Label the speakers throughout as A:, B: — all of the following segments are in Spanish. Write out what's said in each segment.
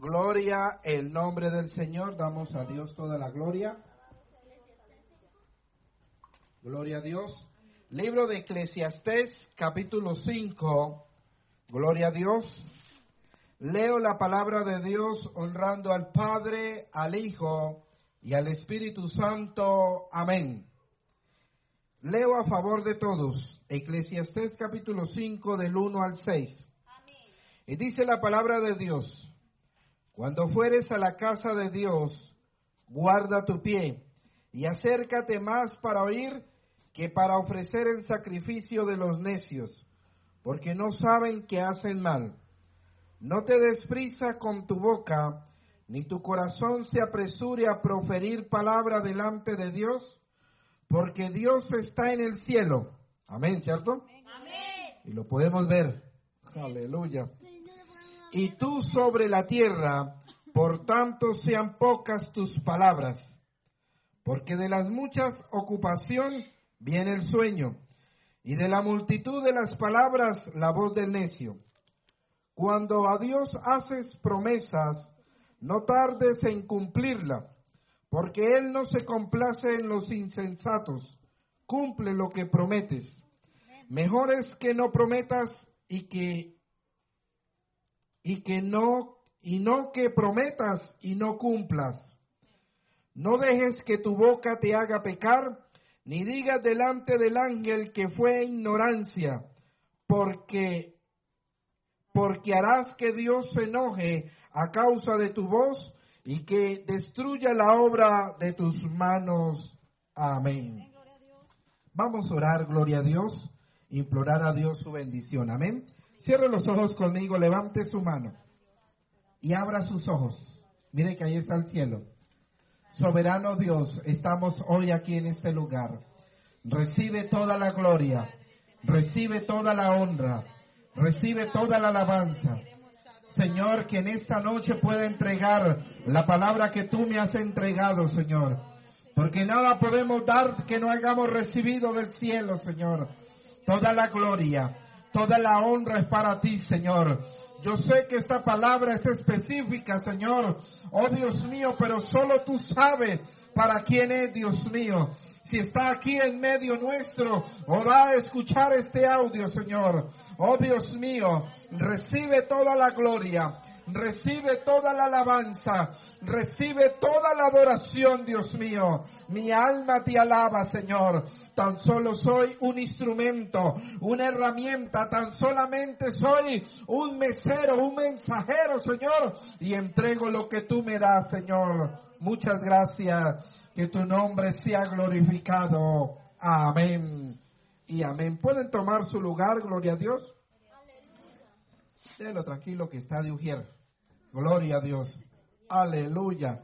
A: Gloria el nombre del Señor. Damos a Dios toda la gloria. Gloria a Dios. Libro de Eclesiastés, capítulo 5. Gloria a Dios. Leo la palabra de Dios honrando al Padre, al Hijo y al Espíritu Santo. Amén. Leo a favor de todos. Eclesiastés capítulo 5 del 1 al 6. Y dice la palabra de Dios. Cuando fueres a la casa de Dios, guarda tu pie y acércate más para oír que para ofrecer el sacrificio de los necios, porque no saben que hacen mal. No te desprisa con tu boca, ni tu corazón se apresure a proferir palabra delante de Dios, porque Dios está en el cielo. Amén, ¿cierto?
B: Amén.
A: Y lo podemos ver. Aleluya y tú sobre la tierra, por tanto sean pocas tus palabras, porque de las muchas ocupación viene el sueño, y de la multitud de las palabras la voz del necio. Cuando a Dios haces promesas, no tardes en cumplirla, porque Él no se complace en los insensatos, cumple lo que prometes. Mejor es que no prometas y que y que no y no que prometas y no cumplas. No dejes que tu boca te haga pecar, ni digas delante del ángel que fue ignorancia, porque porque harás que Dios se enoje a causa de tu voz y que destruya la obra de tus manos. Amén. Vamos a orar, gloria a Dios, implorar a Dios su bendición. Amén. Cierre los ojos conmigo, levante su mano y abra sus ojos. Mire que ahí está el cielo. Soberano Dios, estamos hoy aquí en este lugar. Recibe toda la gloria, recibe toda la honra, recibe toda la alabanza. Señor, que en esta noche pueda entregar la palabra que tú me has entregado, Señor. Porque nada podemos dar que no hayamos recibido del cielo, Señor. Toda la gloria, toda la honra es para ti, Señor. Yo sé que esta palabra es específica, Señor. Oh Dios mío, pero solo tú sabes para quién es, Dios mío. Si está aquí en medio nuestro o va a escuchar este audio, Señor. Oh Dios mío, recibe toda la gloria. Recibe toda la alabanza, recibe toda la adoración, Dios mío. Mi alma te alaba, Señor. Tan solo soy un instrumento, una herramienta, tan solamente soy un mesero, un mensajero, Señor. Y entrego lo que tú me das, Señor. Muchas gracias. Que tu nombre sea glorificado. Amén. Y amén. ¿Pueden tomar su lugar, gloria a Dios? Déjelo tranquilo que está de. Gloria a Dios. Aleluya.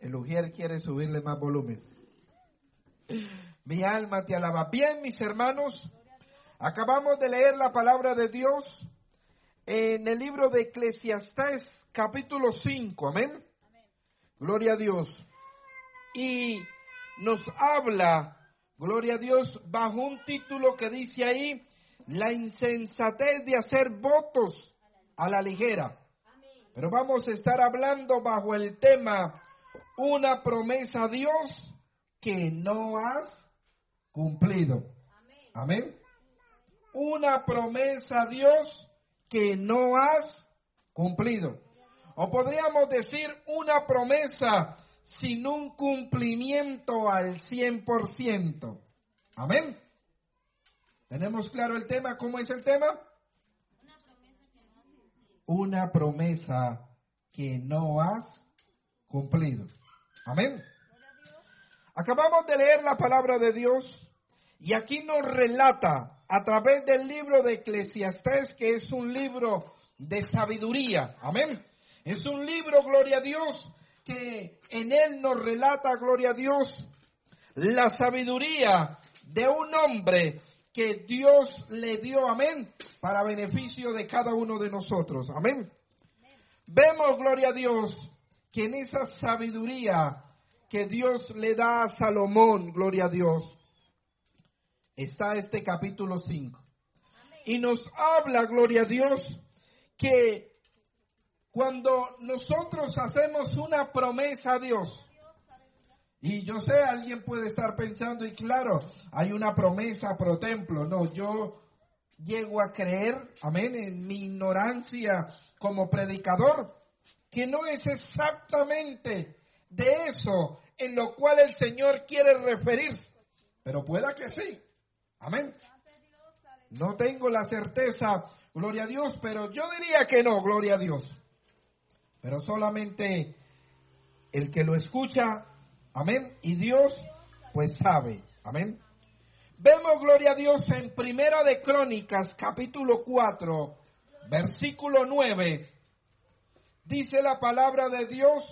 A: El Ujier quiere subirle más volumen. Mi alma te alaba. Bien, mis hermanos, acabamos de leer la palabra de Dios en el libro de Eclesiastés, capítulo 5. Amén. Gloria a Dios. Y nos habla, gloria a Dios, bajo un título que dice ahí, la insensatez de hacer votos a la ligera. Pero vamos a estar hablando bajo el tema una promesa a Dios que no has cumplido. Amén. Una promesa a Dios que no has cumplido. O podríamos decir una promesa sin un cumplimiento al 100%. Amén. ¿Tenemos claro el tema? ¿Cómo es el tema? Una promesa que no has cumplido. Amén. Acabamos de leer la palabra de Dios y aquí nos relata a través del libro de Eclesiastés que es un libro de sabiduría. Amén. Es un libro, gloria a Dios, que en él nos relata, gloria a Dios, la sabiduría de un hombre que Dios le dio, amén, para beneficio de cada uno de nosotros. Amén. Vemos, gloria a Dios, que en esa sabiduría que Dios le da a Salomón, gloria a Dios, está este capítulo 5. Y nos habla, gloria a Dios, que Cuando nosotros hacemos una promesa a Dios, y yo sé, alguien puede estar pensando, y claro, hay una promesa pro templo. No, yo llego a creer, amén, en mi ignorancia como predicador, que no es exactamente de eso en lo cual el Señor quiere referirse. Pero pueda que sí. Amén. No tengo la certeza, gloria a Dios, pero yo diría que no, gloria a Dios. Pero solamente el que lo escucha, amén, y Dios pues sabe, amén. Vemos, gloria a Dios, en Primera de Crónicas, capítulo 4, versículo 9. Dice la palabra de Dios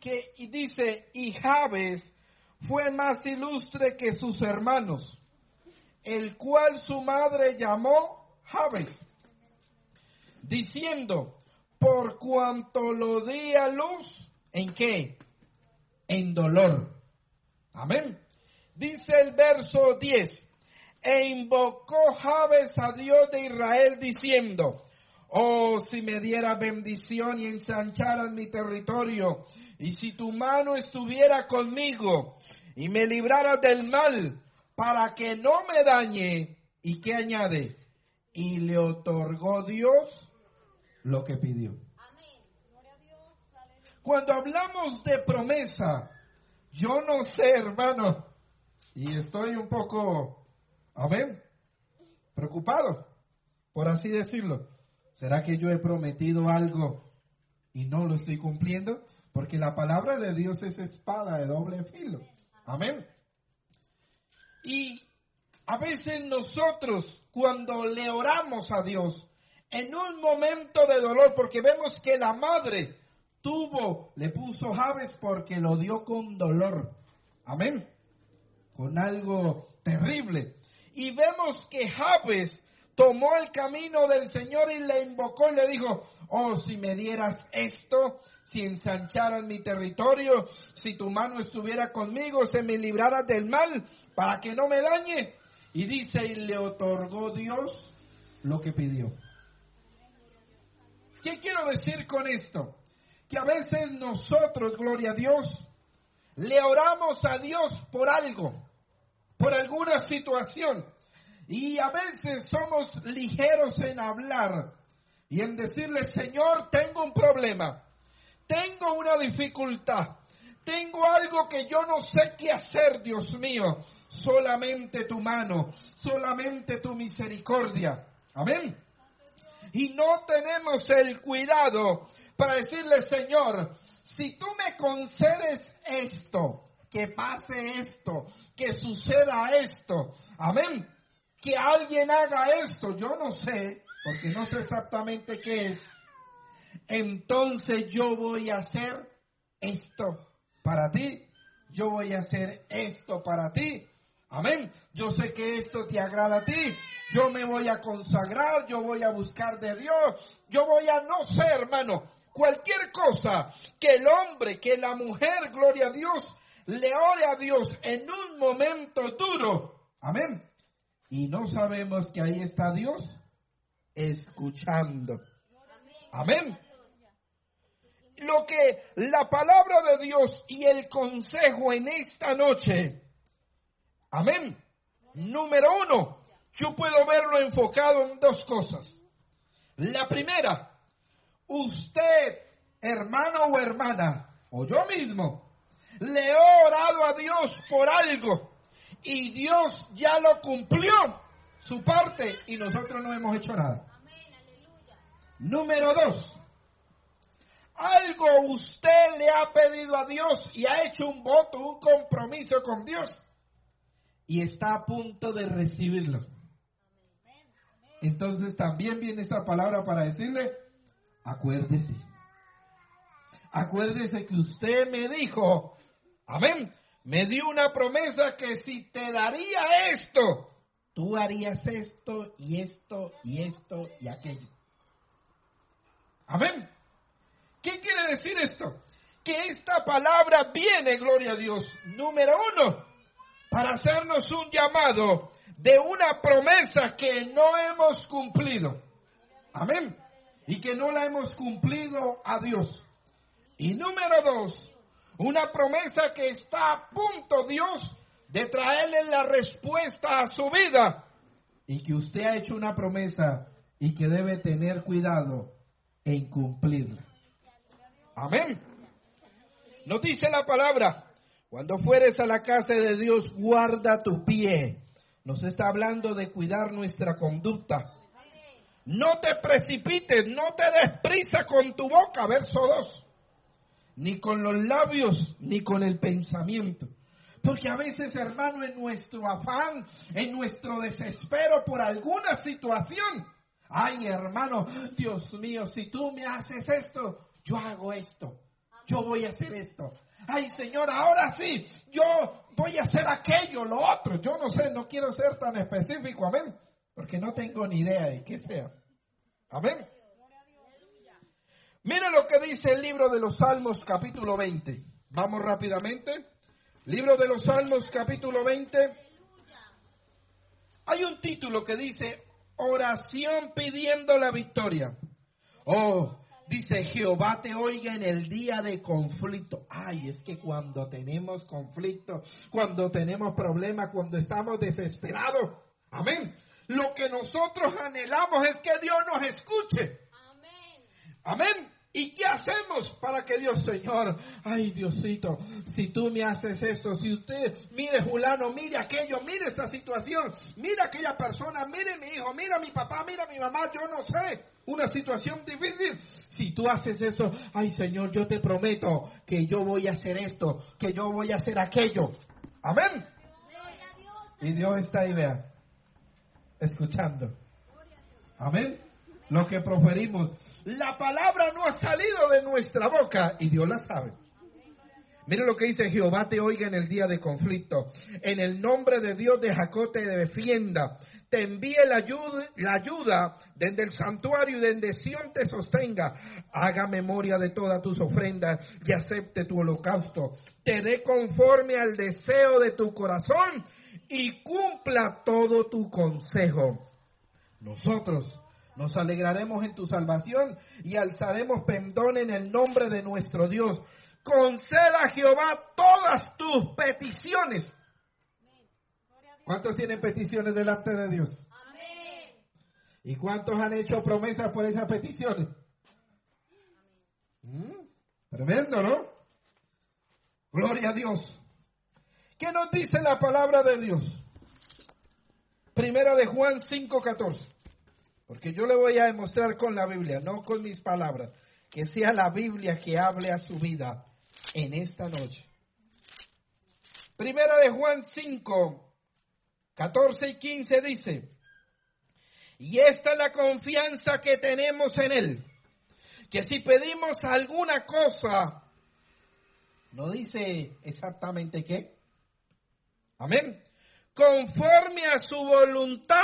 A: que y dice, y Jabes fue más ilustre que sus hermanos, el cual su madre llamó Jabes, diciendo, por cuanto lo di a luz, ¿en qué? En dolor. Amén. Dice el verso 10, e invocó Jabes a Dios de Israel diciendo, Oh, si me diera bendición y ensancharas mi territorio, y si tu mano estuviera conmigo y me libraras del mal, para que no me dañe. ¿Y qué añade? Y le otorgó Dios lo que pidió. Cuando hablamos de promesa, yo no sé, hermano, y estoy un poco, amén, preocupado, por así decirlo. ¿Será que yo he prometido algo y no lo estoy cumpliendo? Porque la palabra de Dios es espada de doble filo. Amén. Y a veces nosotros, cuando le oramos a Dios, en un momento de dolor, porque vemos que la madre tuvo, le puso Javes porque lo dio con dolor. Amén. Con algo terrible. Y vemos que Javes tomó el camino del Señor y le invocó y le dijo, oh, si me dieras esto, si ensancharas mi territorio, si tu mano estuviera conmigo, se me librara del mal para que no me dañe. Y dice, y le otorgó Dios lo que pidió. ¿Qué quiero decir con esto? Que a veces nosotros, gloria a Dios, le oramos a Dios por algo, por alguna situación. Y a veces somos ligeros en hablar y en decirle, Señor, tengo un problema, tengo una dificultad, tengo algo que yo no sé qué hacer, Dios mío. Solamente tu mano, solamente tu misericordia. Amén. Y no tenemos el cuidado para decirle, Señor, si tú me concedes esto, que pase esto, que suceda esto. Amén que alguien haga esto, yo no sé, porque no sé exactamente qué es, entonces yo voy a hacer esto para ti, yo voy a hacer esto para ti. Amén. Yo sé que esto te agrada a ti. Yo me voy a consagrar, yo voy a buscar de Dios, yo voy a no ser, hermano, cualquier cosa que el hombre, que la mujer, gloria a Dios, le ore a Dios en un momento duro. Amén y no sabemos que ahí está Dios escuchando. Amén. Lo que la palabra de Dios y el consejo en esta noche, amén. Número uno, yo puedo verlo enfocado en dos cosas. La primera, usted, hermano o hermana, o yo mismo, le he orado a Dios por algo y Dios ya lo cumplió su parte y nosotros no hemos hecho nada. Número dos, algo usted le ha pedido a Dios y ha hecho un voto, un compromiso con Dios y está a punto de recibirlo. Entonces también viene esta palabra para decirle, acuérdese. Acuérdese que usted me dijo, amén, me dio una promesa que si te daría esto, tú harías esto y esto y esto y aquello. Amén. ¿Qué quiere decir esto? Que esta palabra viene, gloria a Dios, número uno, para hacernos un llamado de una promesa que no hemos cumplido. Amén. Y que no la hemos cumplido a Dios. Y número dos, una promesa que está a punto Dios de traerle la respuesta a su vida y que usted ha hecho una promesa y que debe tener cuidado en cumplirla. Amén. Nos dice la palabra, cuando fueres a la casa de Dios, guarda tu pie. Nos está hablando de cuidar nuestra conducta. No te precipites, no te des prisa con tu boca, verso 2, ni con los labios, ni con el pensamiento. Porque a veces, hermano, en nuestro afán, en nuestro desespero por alguna situación, ay, hermano, Dios mío, si tú me haces esto, yo hago esto. Yo voy a hacer esto. Ay, Señor, ahora sí, yo voy a hacer aquello, lo otro. Yo no sé, no quiero ser tan específico, amén, porque no tengo ni idea de qué sea. Amén. Mire lo que dice el libro de los Salmos capítulo 20. Vamos rápidamente. Libro de los Salmos capítulo 20. Hay un título que dice oración pidiendo la victoria. Oh, dice Jehová te oiga en el día de conflicto. Ay, es que cuando tenemos conflicto, cuando tenemos problemas, cuando estamos desesperados, amén. Lo que nosotros anhelamos es que Dios nos escuche. Amén. Amén. ¿Y qué hacemos para que Dios, Señor, ay Diosito, si tú me haces esto, si usted, mire Julano, mire aquello, mire esta situación, mire aquella persona, mire mi hijo, mira mi papá, mira mi mamá, yo no sé, una situación difícil, si tú haces eso, ay Señor, yo te prometo que yo voy a hacer esto, que yo voy a hacer aquello. Amén. Y Dios está ahí, vea, escuchando. Amén. Lo que proferimos la palabra no ha salido de nuestra boca y Dios la sabe. Mire lo que dice Jehová te oiga en el día de conflicto. En el nombre de Dios de Jacob te defienda. Te envíe la ayuda, la ayuda desde el santuario y desde Sion te sostenga. Haga memoria de todas tus ofrendas y acepte tu holocausto. Te dé conforme al deseo de tu corazón y cumpla todo tu consejo. Nosotros nos alegraremos en tu salvación y alzaremos pendón en el nombre de nuestro Dios. Conceda a Jehová todas tus peticiones. ¿Cuántos tienen peticiones delante de Dios? ¿Y cuántos han hecho promesas por esas peticiones? Mm, tremendo, ¿no? Gloria a Dios. ¿Qué nos dice la palabra de Dios? Primera de Juan 5:14. Porque yo le voy a demostrar con la Biblia, no con mis palabras, que sea la Biblia que hable a su vida en esta noche. Primera de Juan 5, 14 y 15 dice, y esta es la confianza que tenemos en Él, que si pedimos alguna cosa, no dice exactamente qué, amén, conforme a su voluntad,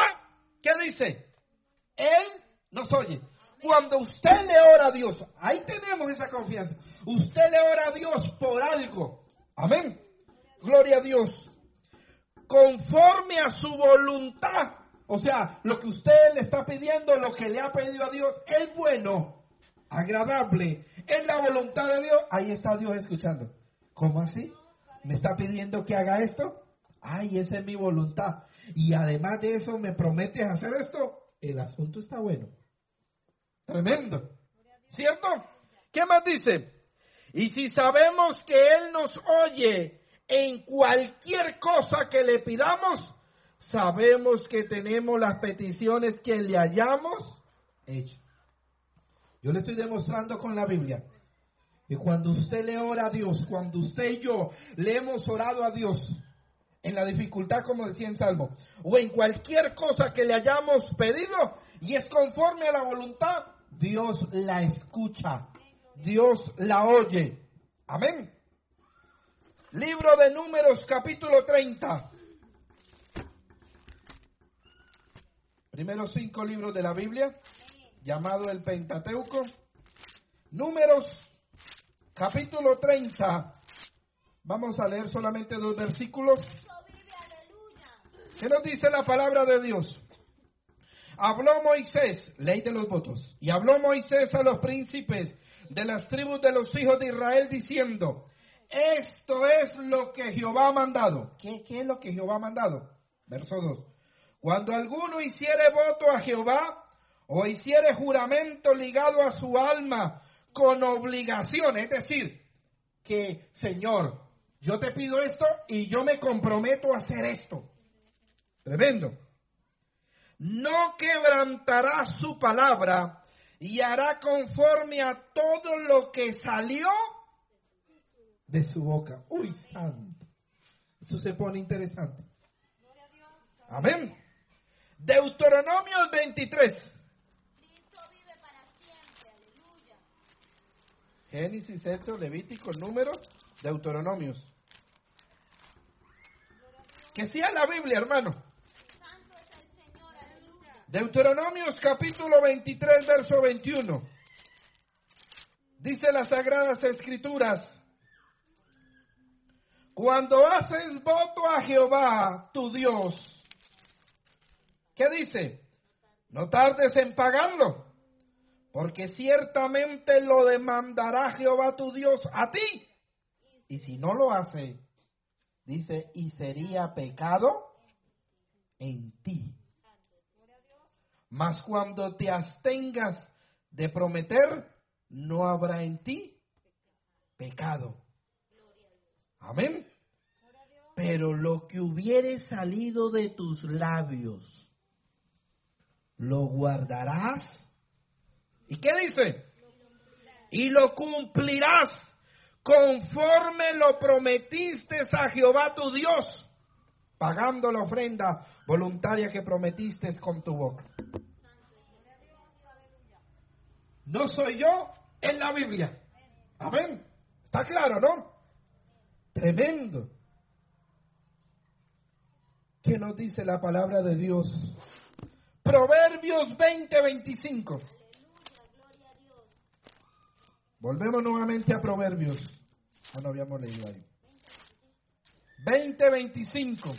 A: ¿qué dice? Él nos oye. Cuando usted le ora a Dios, ahí tenemos esa confianza. Usted le ora a Dios por algo. Amén. Gloria a Dios. Conforme a su voluntad. O sea, lo que usted le está pidiendo, lo que le ha pedido a Dios, es bueno, agradable, es la voluntad de Dios. Ahí está Dios escuchando. ¿Cómo así? ¿Me está pidiendo que haga esto? Ay, esa es mi voluntad. Y además de eso, ¿me prometes hacer esto? el asunto está bueno. Tremendo. ¿Cierto? ¿Qué más dice? Y si sabemos que Él nos oye en cualquier cosa que le pidamos, sabemos que tenemos las peticiones que le hayamos hecho. Yo le estoy demostrando con la Biblia. Y cuando usted le ora a Dios, cuando usted y yo le hemos orado a Dios, en la dificultad, como decía en Salmo, o en cualquier cosa que le hayamos pedido y es conforme a la voluntad, Dios la escucha, Dios la oye. Amén. Libro de Números, capítulo 30. Primeros cinco libros de la Biblia, llamado el Pentateuco. Números, capítulo 30. Vamos a leer solamente dos versículos. ¿Qué nos dice la palabra de Dios? habló Moisés, ley de los votos, y habló Moisés a los príncipes de las tribus de los hijos de Israel diciendo, esto es lo que Jehová ha mandado. ¿Qué, es lo que Jehová ha mandado? Verso 2. Cuando alguno hiciere voto a Jehová o hiciere juramento ligado a su alma con obligación, es decir, que Señor, yo te pido esto y yo me comprometo a hacer esto. Tremendo. No quebrantará su palabra y hará conforme a todo lo que salió de su boca. Uy, santo. Esto se pone interesante. Amén. Deuteronomio 23. Génesis, Éxodo, Levítico, Números, Deuteronomios. Que sea la Biblia, hermano. Deuteronomios capítulo 23, verso 21. Dice las sagradas escrituras, cuando haces voto a Jehová, tu Dios, ¿qué dice? No tardes en pagarlo, porque ciertamente lo demandará Jehová tu Dios a ti. Y si no lo hace, dice, y sería pecado en ti. Mas cuando te abstengas de prometer, no habrá en ti pecado. Amén. Pero lo que hubiere salido de tus labios, lo guardarás. ¿Y qué dice? Y lo cumplirás conforme lo prometiste a Jehová tu Dios, pagando la ofrenda voluntaria que prometiste con tu boca. No soy yo en la Biblia. Amén. Está claro, ¿no? Tremendo. ¿Qué nos dice la palabra de Dios? Proverbios 20, 25. Volvemos nuevamente a Proverbios. Ah, no habíamos leído ahí. 20, 25.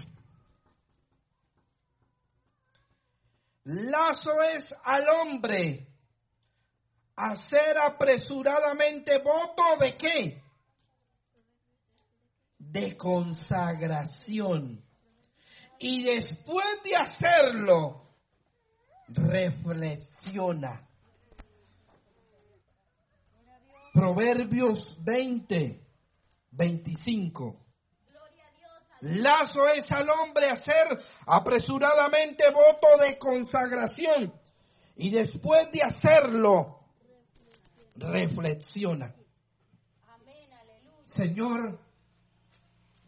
A: Lazo es al hombre hacer apresuradamente voto de qué? De consagración. Y después de hacerlo, reflexiona. Proverbios 20, 25. Lazo es al hombre hacer apresuradamente voto de consagración y después de hacerlo, reflexiona. Señor,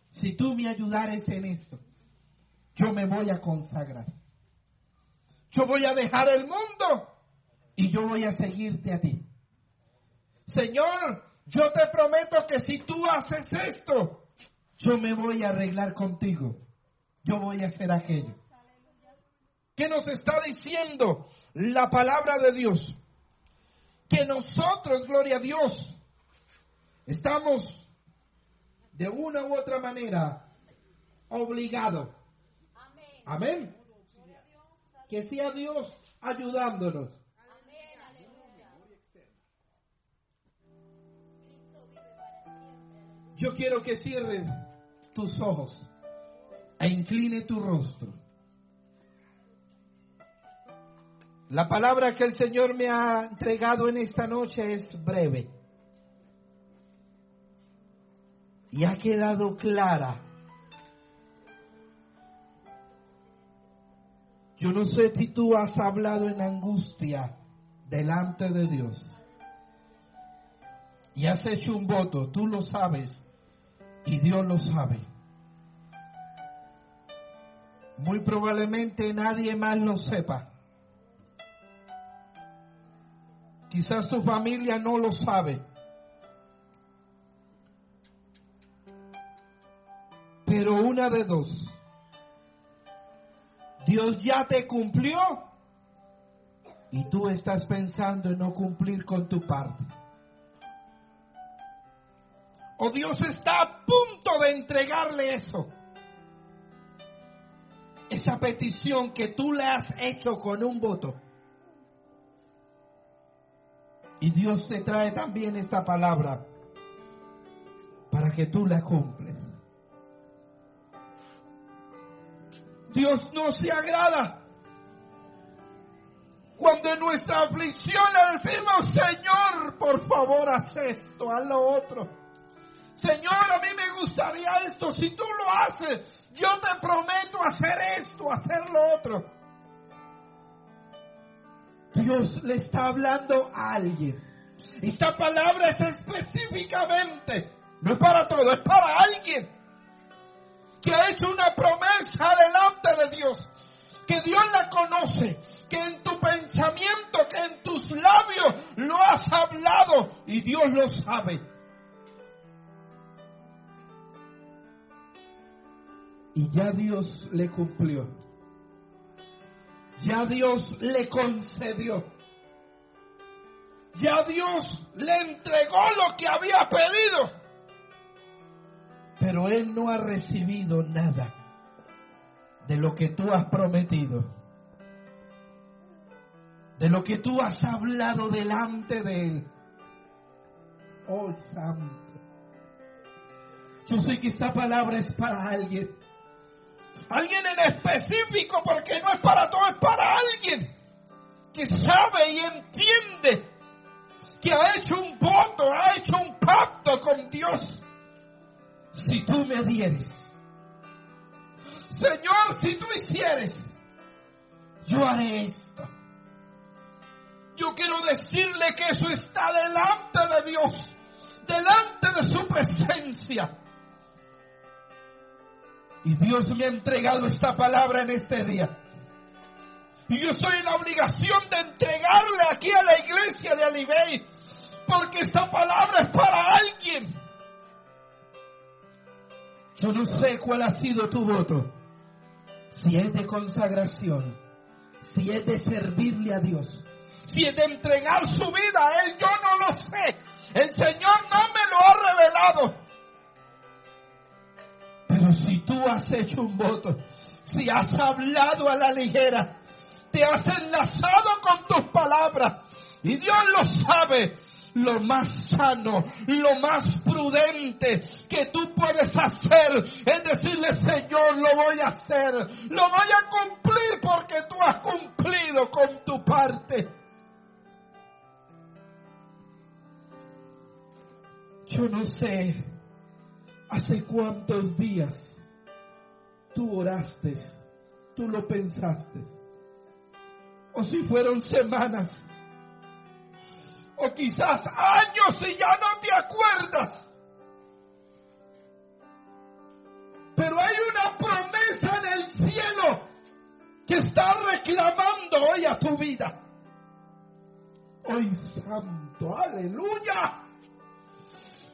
A: si tú me ayudares en esto, yo me voy a consagrar. Yo voy a dejar el mundo y yo voy a seguirte a ti. Señor, yo te prometo que si tú haces esto, yo me voy a arreglar contigo. Yo voy a hacer aquello. ¿Qué nos está diciendo la palabra de Dios? Que nosotros, gloria a Dios, estamos de una u otra manera obligados. Amén. Que sea Dios ayudándonos. Yo quiero que cierres tus ojos e incline tu rostro. La palabra que el Señor me ha entregado en esta noche es breve. Y ha quedado clara. Yo no sé si tú has hablado en angustia delante de Dios. Y has hecho un voto, tú lo sabes y Dios lo sabe. Muy probablemente nadie más lo sepa. Quizás tu familia no lo sabe. Pero una de dos. Dios ya te cumplió y tú estás pensando en no cumplir con tu parte o Dios está a punto de entregarle eso. esa petición que tú le has hecho con un voto. Y Dios te trae también esta palabra para que tú la cumples. Dios no se agrada cuando en nuestra aflicción le decimos, Señor, por favor, haz esto, haz lo otro. Señor, a mí me gustaría esto. Si tú lo haces, yo te prometo hacer esto, hacer lo otro. Dios le está hablando a alguien. Esta palabra es específicamente, no es para todo, es para alguien que ha hecho una promesa delante de Dios, que Dios la conoce, que en tu pensamiento, que en tus labios lo has hablado y Dios lo sabe. Y ya Dios le cumplió. Ya Dios le concedió. Ya Dios le entregó lo que había pedido. Pero él no ha recibido nada de lo que tú has prometido. De lo que tú has hablado delante de él. Oh Santo. Yo sé que esta palabra es para alguien. Alguien en específico, porque no es para todo, es para alguien que sabe y entiende que ha hecho un voto, ha hecho un pacto con Dios. Si tú me dieres, Señor, si tú hicieres, yo haré esto. Yo quiero decirle que eso está delante de Dios, delante de su presencia. Y Dios me ha entregado esta palabra en este día. Y yo soy en la obligación de entregarle aquí a la iglesia de Alibey, porque esta palabra es para alguien. Yo no sé cuál ha sido tu voto, si es de consagración, si es de servirle a Dios, si es de entregar su vida a Él, yo no lo sé. El Señor no me lo ha revelado. Si tú has hecho un voto, si has hablado a la ligera, te has enlazado con tus palabras, y Dios lo sabe, lo más sano, lo más prudente que tú puedes hacer es decirle, Señor, lo voy a hacer, lo voy a cumplir porque tú has cumplido con tu parte. Yo no sé hace cuántos días tú oraste, tú lo pensaste, o si fueron semanas, o quizás años y ya no te acuerdas. Pero hay una promesa en el cielo que está reclamando hoy a tu vida. Hoy santo, aleluya.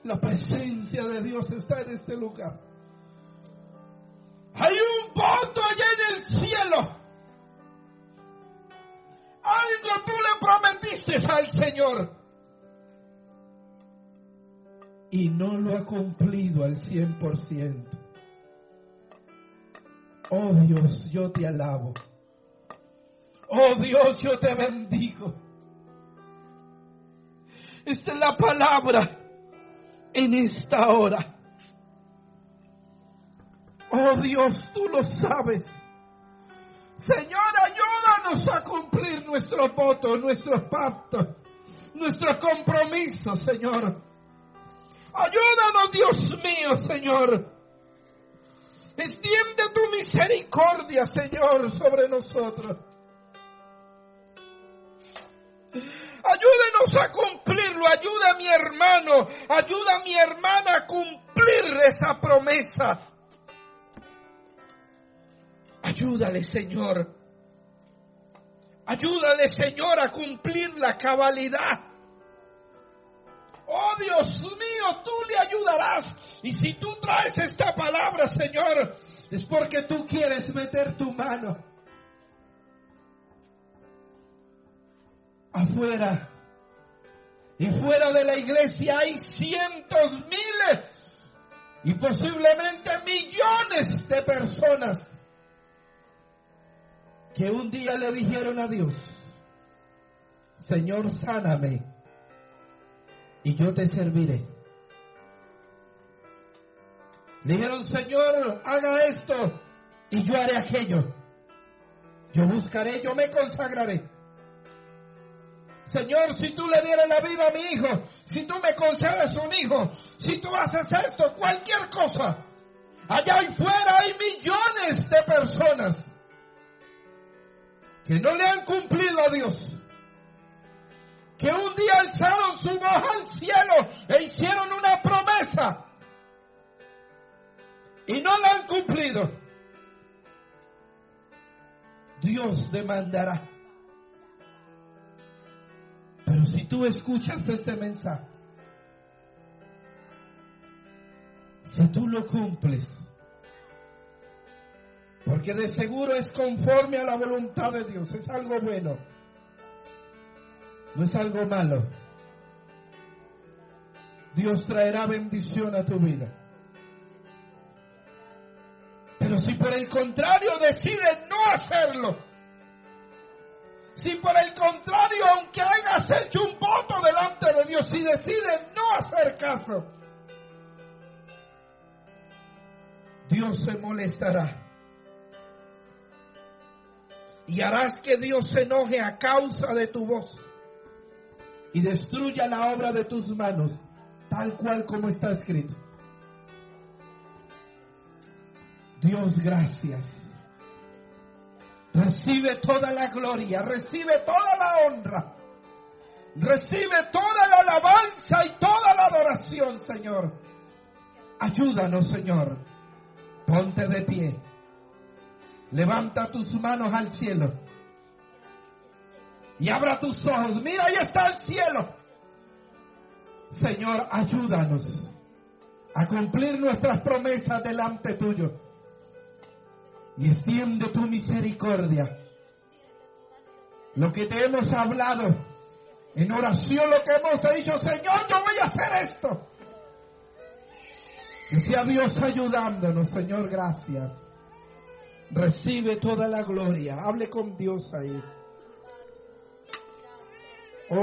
A: La presencia de Dios está en este lugar. Hay un voto allá en el cielo. Algo tú le prometiste al Señor. Y no lo ha cumplido al cien por ciento. Oh Dios, yo te alabo. Oh Dios, yo te bendigo. Esta es la palabra en esta hora. Oh Dios, tú lo sabes. Señor, ayúdanos a cumplir nuestro voto, nuestro pacto, nuestro compromiso, Señor. Ayúdanos, Dios mío, Señor. Extiende tu misericordia, Señor, sobre nosotros. Ayúdenos a cumplirlo. Ayuda a mi hermano. Ayuda a mi hermana a cumplir esa promesa. Ayúdale, Señor. Ayúdale, Señor, a cumplir la cabalidad. Oh Dios mío, tú le ayudarás. Y si tú traes esta palabra, Señor, es porque tú quieres meter tu mano. Afuera y fuera de la iglesia hay cientos, miles y posiblemente millones de personas que un día le dijeron a Dios, Señor, sáname y yo te serviré. Dijeron, Señor, haga esto y yo haré aquello. Yo buscaré, yo me consagraré. Señor, si tú le dieras la vida a mi hijo, si tú me concedes un hijo, si tú haces esto, cualquier cosa, allá afuera hay millones de personas que no le han cumplido a Dios, que un día alzaron su voz al cielo e hicieron una promesa y no la han cumplido. Dios demandará. Pero si tú escuchas este mensaje, si tú lo cumples, porque de seguro es conforme a la voluntad de Dios, es algo bueno, no es algo malo. Dios traerá bendición a tu vida. Pero si por el contrario decides no hacerlo, si por el contrario, aunque hayas hecho un voto delante de Dios, si decides no hacer caso, Dios se molestará. Y harás que Dios se enoje a causa de tu voz y destruya la obra de tus manos, tal cual como está escrito. Dios, gracias. Recibe toda la gloria, recibe toda la honra, recibe toda la alabanza y toda la adoración, Señor. Ayúdanos, Señor. Ponte de pie. Levanta tus manos al cielo. Y abra tus ojos. Mira, ahí está el cielo. Señor, ayúdanos a cumplir nuestras promesas delante tuyo y extiende tu misericordia. Lo que te hemos hablado en oración, lo que hemos dicho, Señor, yo voy a hacer esto. Que sea Dios ayudándonos, Señor, gracias. Recibe toda la gloria. Hable con Dios ahí.